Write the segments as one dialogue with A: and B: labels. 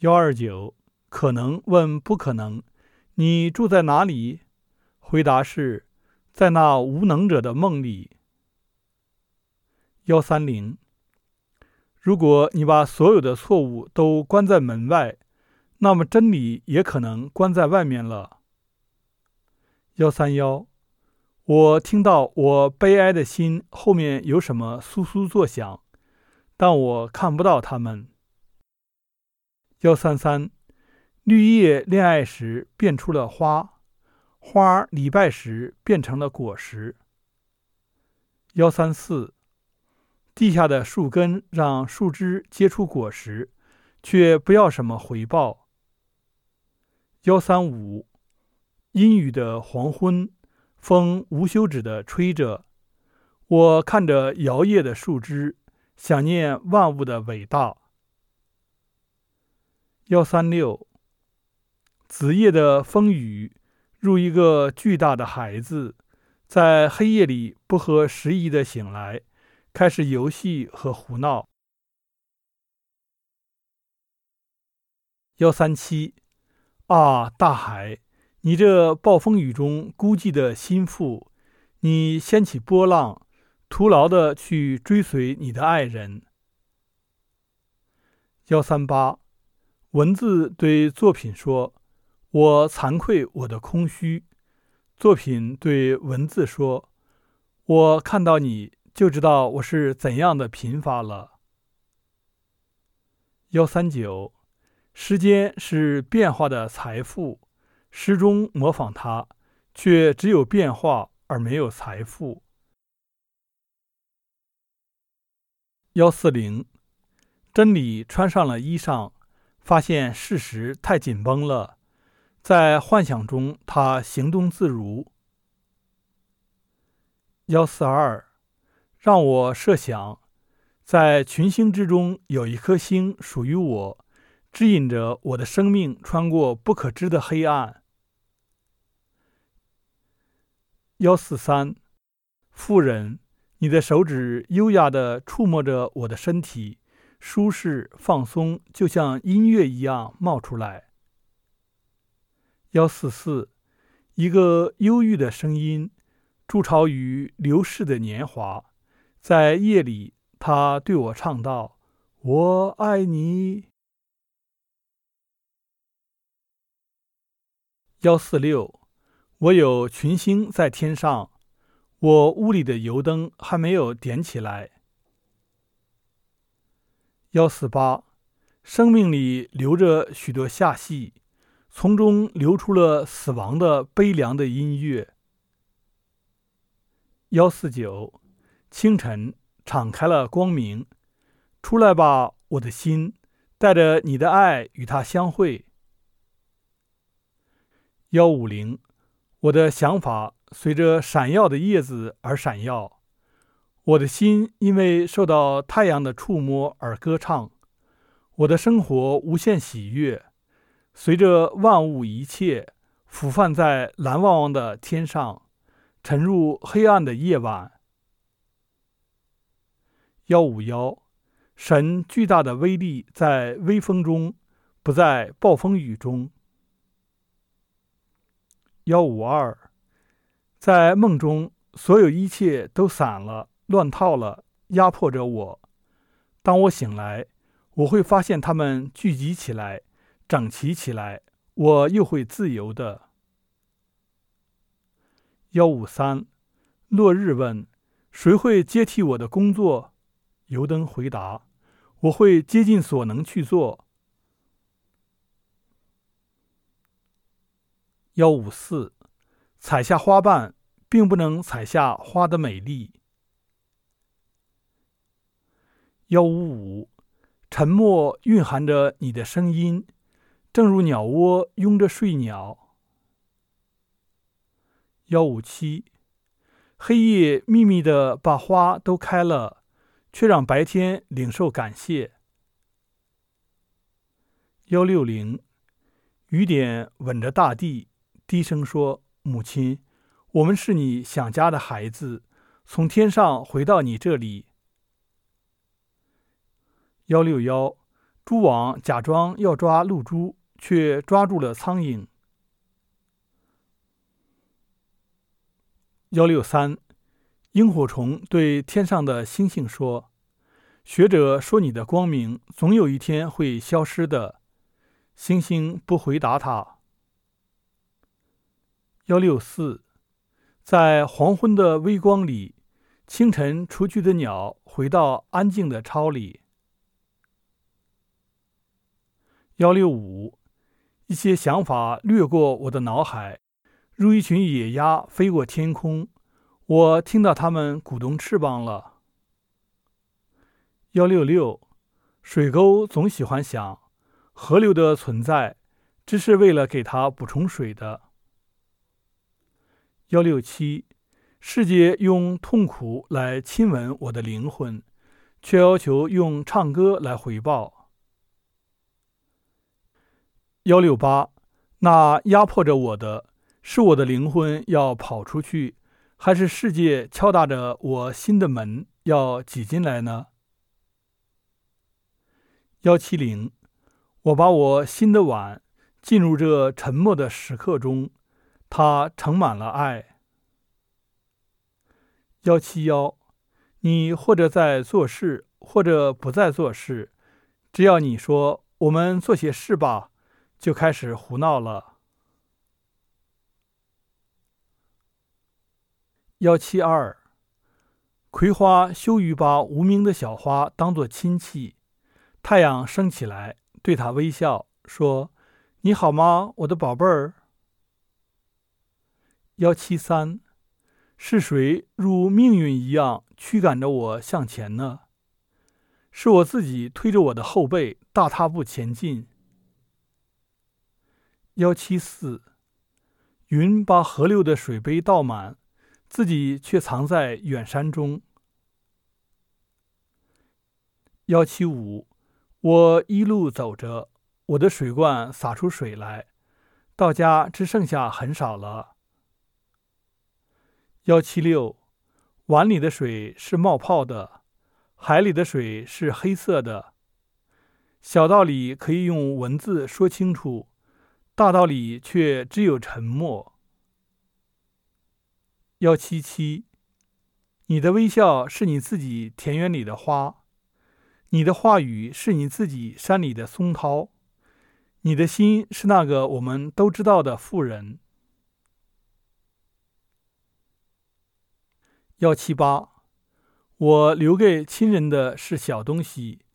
A: 幺二九，可能问不可能，你住在哪里？回答是，在那无能者的梦里。幺三零，如果你把所有的错误都关在门外，那么真理也可能关在外面了。幺三幺，我听到我悲哀的心后面有什么簌簌作响，但我看不到他们。幺三三，绿叶恋爱时变出了花，花礼拜时变成了果实。幺三四，地下的树根让树枝结出果实，却不要什么回报。幺三五，阴雨的黄昏，风无休止的吹着，我看着摇曳的树枝，想念万物的伟大。幺三六，子夜的风雨，如一个巨大的孩子，在黑夜里不合时宜的醒来，开始游戏和胡闹。幺三七，啊，大海，你这暴风雨中孤寂的心腹，你掀起波浪，徒劳的去追随你的爱人。幺三八。文字对作品说：“我惭愧我的空虚。”作品对文字说：“我看到你就知道我是怎样的贫乏了。”幺三九，时间是变化的财富，诗中模仿它，却只有变化而没有财富。幺四零，真理穿上了衣裳。发现事实太紧绷了，在幻想中他行动自如。幺四二，让我设想，在群星之中有一颗星属于我，指引着我的生命穿过不可知的黑暗。幺四三，妇人，你的手指优雅地触摸着我的身体。舒适放松，就像音乐一样冒出来。幺四四，一个忧郁的声音，筑巢于流逝的年华。在夜里，他对我唱道：“我爱你。”幺四六，我有群星在天上，我屋里的油灯还没有点起来。幺四八，生命里流着许多下戏，从中流出了死亡的悲凉的音乐。幺四九，清晨敞开了光明，出来吧，我的心，带着你的爱与他相会。幺五零，我的想法随着闪耀的叶子而闪耀。我的心因为受到太阳的触摸而歌唱，我的生活无限喜悦，随着万物一切俯瞰在蓝汪汪的天上，沉入黑暗的夜晚。幺五幺，神巨大的威力在微风中，不在暴风雨中。幺五二，在梦中，所有一切都散了。乱套了，压迫着我。当我醒来，我会发现他们聚集起来，整齐起来，我又会自由的。幺五三，落日问：谁会接替我的工作？油灯回答：我会竭尽所能去做。幺五四，采下花瓣，并不能采下花的美丽。幺五五，沉默蕴含着你的声音，正如鸟窝拥着睡鸟。幺五七，黑夜秘密的把花都开了，却让白天领受感谢。幺六零，雨点吻着大地，低声说：“母亲，我们是你想家的孩子，从天上回到你这里。”幺六幺，蛛网假装要抓露珠，却抓住了苍蝇。幺六三，萤火虫对天上的星星说：“学者说你的光明总有一天会消失的。”星星不回答他。幺六四，在黄昏的微光里，清晨雏菊的鸟回到安静的巢里。幺六五，一些想法掠过我的脑海。如一群野鸭飞过天空，我听到它们鼓动翅膀了。幺六六，水沟总喜欢想，河流的存在只是为了给它补充水的。幺六七，世界用痛苦来亲吻我的灵魂，却要求用唱歌来回报。幺六八，那压迫着我的。是我的灵魂要跑出去，还是世界敲打着我心的门要挤进来呢？幺七零，我把我心的碗进入这沉默的时刻中，它盛满了爱。幺七幺，你或者在做事，或者不在做事，只要你说我们做些事吧，就开始胡闹了。幺七二，葵花羞于把无名的小花当作亲戚。太阳升起来，对他微笑，说：“你好吗，我的宝贝儿？”幺七三，是谁如命运一样驱赶着我向前呢？是我自己推着我的后背大踏步前进。幺七四，云把河流的水杯倒满。自己却藏在远山中。幺七五，我一路走着，我的水罐洒出水来，到家只剩下很少了。幺七六，碗里的水是冒泡的，海里的水是黑色的。小道理可以用文字说清楚，大道理却只有沉默。幺七七，你的微笑是你自己田园里的花，你的话语是你自己山里的松涛，你的心是那个我们都知道的富人。幺七八，我留给亲人的是小东西，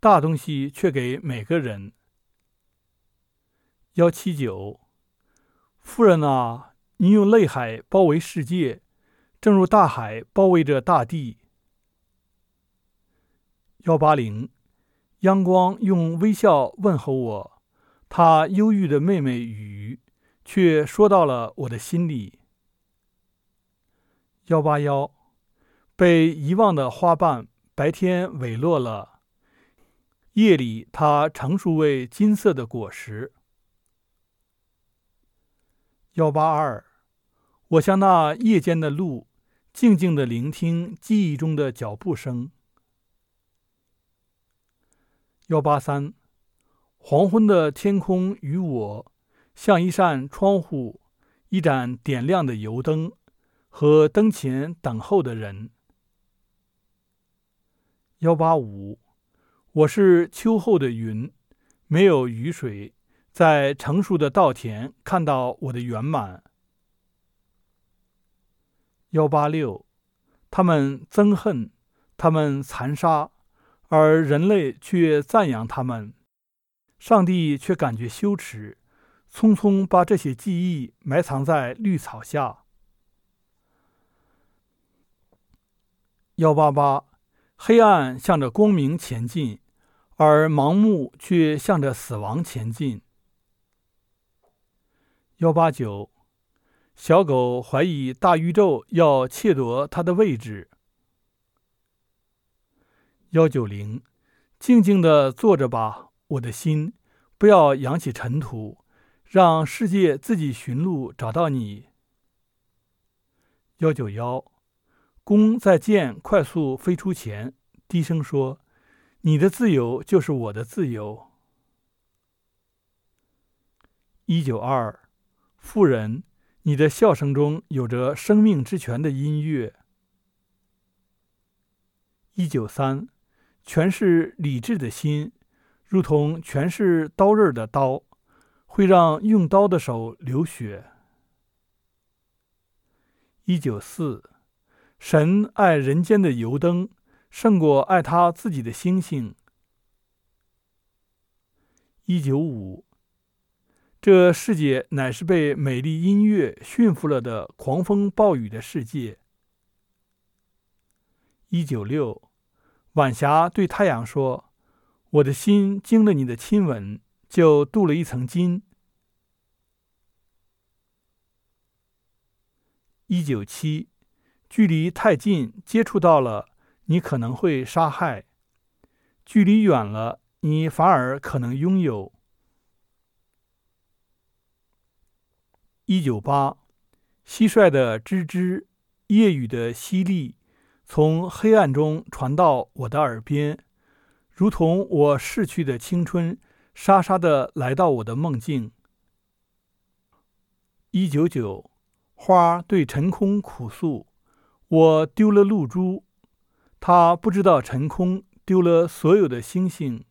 A: 大东西却给每个人。幺七九，夫人啊。你用泪海包围世界，正如大海包围着大地。幺八零，阳光用微笑问候我，他忧郁的妹妹雨，却说到了我的心里。幺八幺，被遗忘的花瓣，白天萎落了，夜里它成熟为金色的果实。幺八二，我像那夜间的鹿，静静的聆听记忆中的脚步声。幺八三，黄昏的天空与我，像一扇窗户，一盏点亮的油灯，和灯前等候的人。幺八五，我是秋后的云，没有雨水。在成熟的稻田看到我的圆满。幺八六，他们憎恨，他们残杀，而人类却赞扬他们，上帝却感觉羞耻，匆匆把这些记忆埋藏在绿草下。幺八八，黑暗向着光明前进，而盲目却向着死亡前进。幺八九，小狗怀疑大宇宙要窃夺它的位置。幺九零，静静的坐着吧，我的心，不要扬起尘土，让世界自己寻路找到你。幺九幺，弓在箭快速飞出前，低声说：“你的自由就是我的自由。一九二，妇人，你的笑声中有着生命之泉的音乐。一九三，全是理智的心，如同全是刀刃的刀，会让用刀的手流血。一九四，神爱人间的油灯，胜过爱他自己的星星。一九五，这世界乃是被美丽音乐驯服了的狂风暴雨的世界。一九六，晚霞对太阳说：“我的心经了你的亲吻，就镀了一层金。”一九七，距离太近，接触到了，你可能会杀害；距离远了，你反而可能拥有。一九八，蟋蟀的吱吱，夜雨的淅沥。从黑暗中传到我的耳边，如同我逝去的青春，沙沙的来到我的梦境。一九九，花对晨空哭诉：“我丢了露珠，他不知道晨空丢了所有的星星。”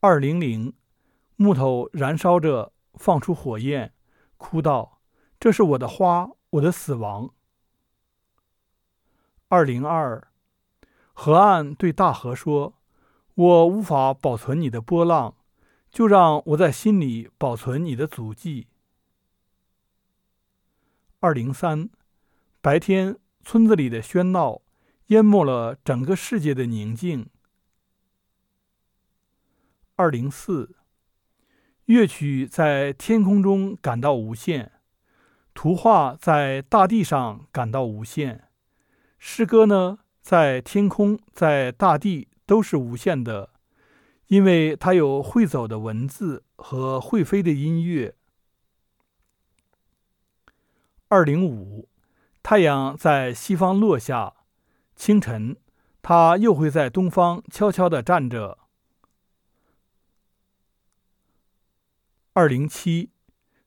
A: 二零零，木头燃烧着，放出火焰，哭道：“这是我的花，我的死亡。”二零二，河岸对大河说：“我无法保存你的波浪，就让我在心里保存你的足迹。”二零三，白天村子里的喧闹淹没了整个世界的宁静。二零四，乐曲在天空中感到无限，图画在大地上感到无限。诗歌呢，在天空，在大地都是无限的，因为它有会走的文字和会飞的音乐。二零五，太阳在西方落下，清晨，它又会在东方悄悄地站着。二零七，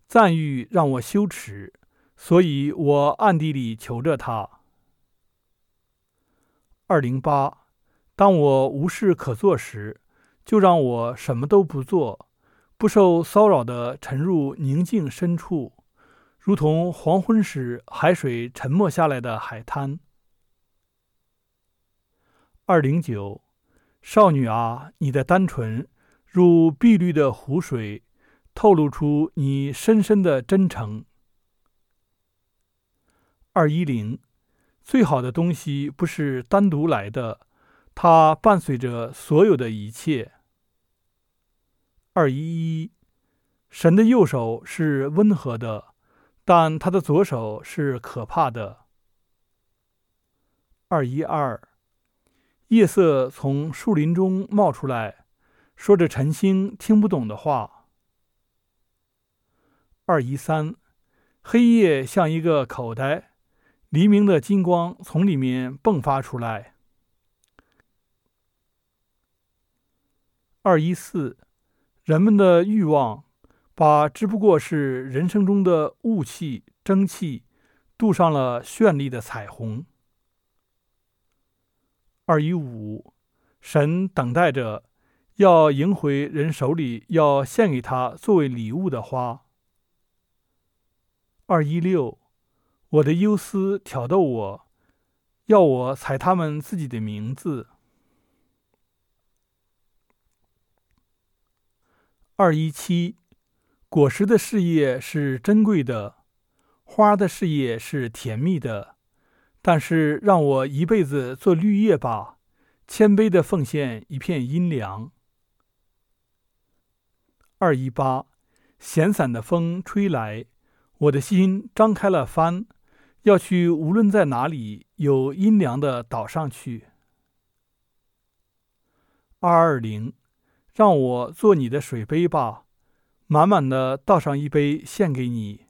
A: 赞誉让我羞耻，所以我暗地里求着他。二零八，当我无事可做时，就让我什么都不做，不受骚扰的沉入宁静深处，如同黄昏时海水沉没下来的海滩。二零九，少女啊，你的单纯如碧绿的湖水，透露出你深深的真诚。二一零。最好的东西不是单独来的，它伴随着所有的一切。二一一，神的右手是温和的，但他的左手是可怕的。二一二，夜色从树林中冒出来，说着晨星听不懂的话。二一三，黑夜像一个口袋。黎明的金光从里面迸发出来。二一四，人们的欲望把只不过是人生中的雾气、蒸汽镀上了绚丽的彩虹。二一五，神等待着要迎回人手里要献给他作为礼物的花。二一六。我的忧思挑逗我，要我踩他们自己的名字。二一七，果实的事业是珍贵的，花的事业是甜蜜的，但是让我一辈子做绿叶吧，谦卑的奉献一片阴凉。二一八，闲散的风吹来，我的心张开了帆。要去，无论在哪里，有阴凉的岛上去。二二零，让我做你的水杯吧，满满的倒上一杯献给你。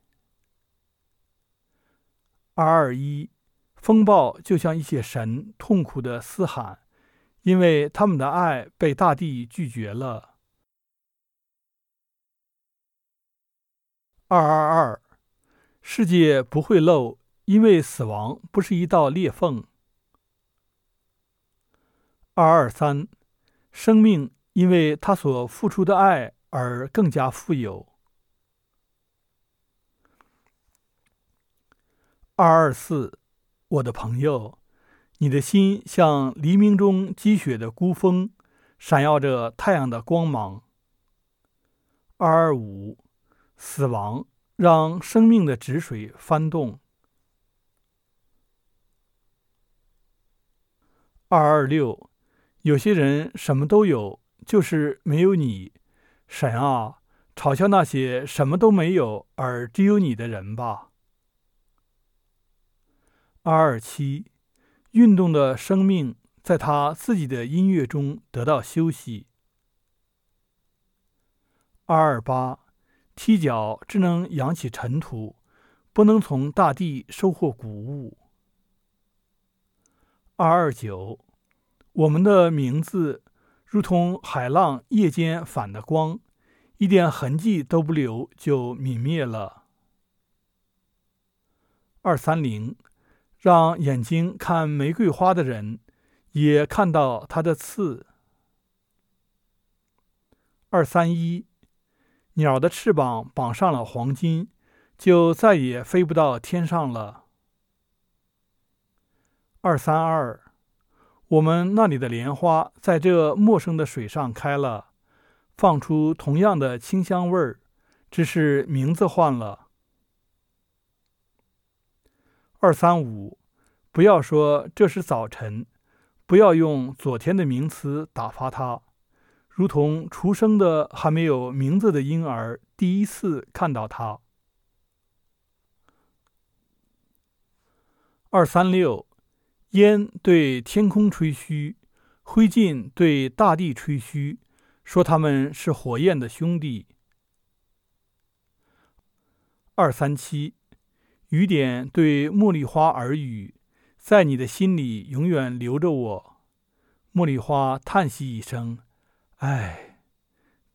A: 二二一，风暴就像一些神痛苦的嘶喊，因为他们的爱被大地拒绝了。二二二，世界不会漏，因为死亡不是一道裂缝。二二三，生命因为他所付出的爱而更加富有。二二四，我的朋友，你的心像黎明中积雪的孤峰，闪耀着太阳的光芒。二二五，死亡让生命的止水翻动。二二六。有些人什么都有，就是没有你，神啊！嘲笑那些什么都没有而只有你的人吧。二二七，运动的生命在他自己的音乐中得到休息。二二八，踢脚只能扬起尘土，不能从大地收获谷物。二二九。我们的名字如同海浪夜间反的光，一点痕迹都不留就泯灭了。二三零，让眼睛看玫瑰花的人，也看到它的刺。二三一，鸟的翅膀绑上了黄金，就再也飞不到天上了。二三二。我们那里的莲花在这陌生的水上开了，放出同样的清香味儿，只是名字换了。二三五，不要说这是早晨，不要用昨天的名词打发他，如同出生的还没有名字的婴儿第一次看到他。二三六。烟对天空吹嘘，灰烬对大地吹嘘，说他们是火焰的兄弟。二三七，雨点对茉莉花耳语，在你的心里永远留着我。茉莉花叹息一声，唉，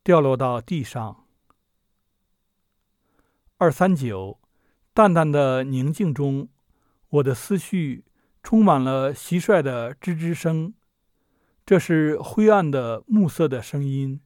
A: 掉落到地上。二三九，淡淡的宁静中，我的思绪。充满了蟋蟀的吱吱声，这是灰暗的暮色的声音。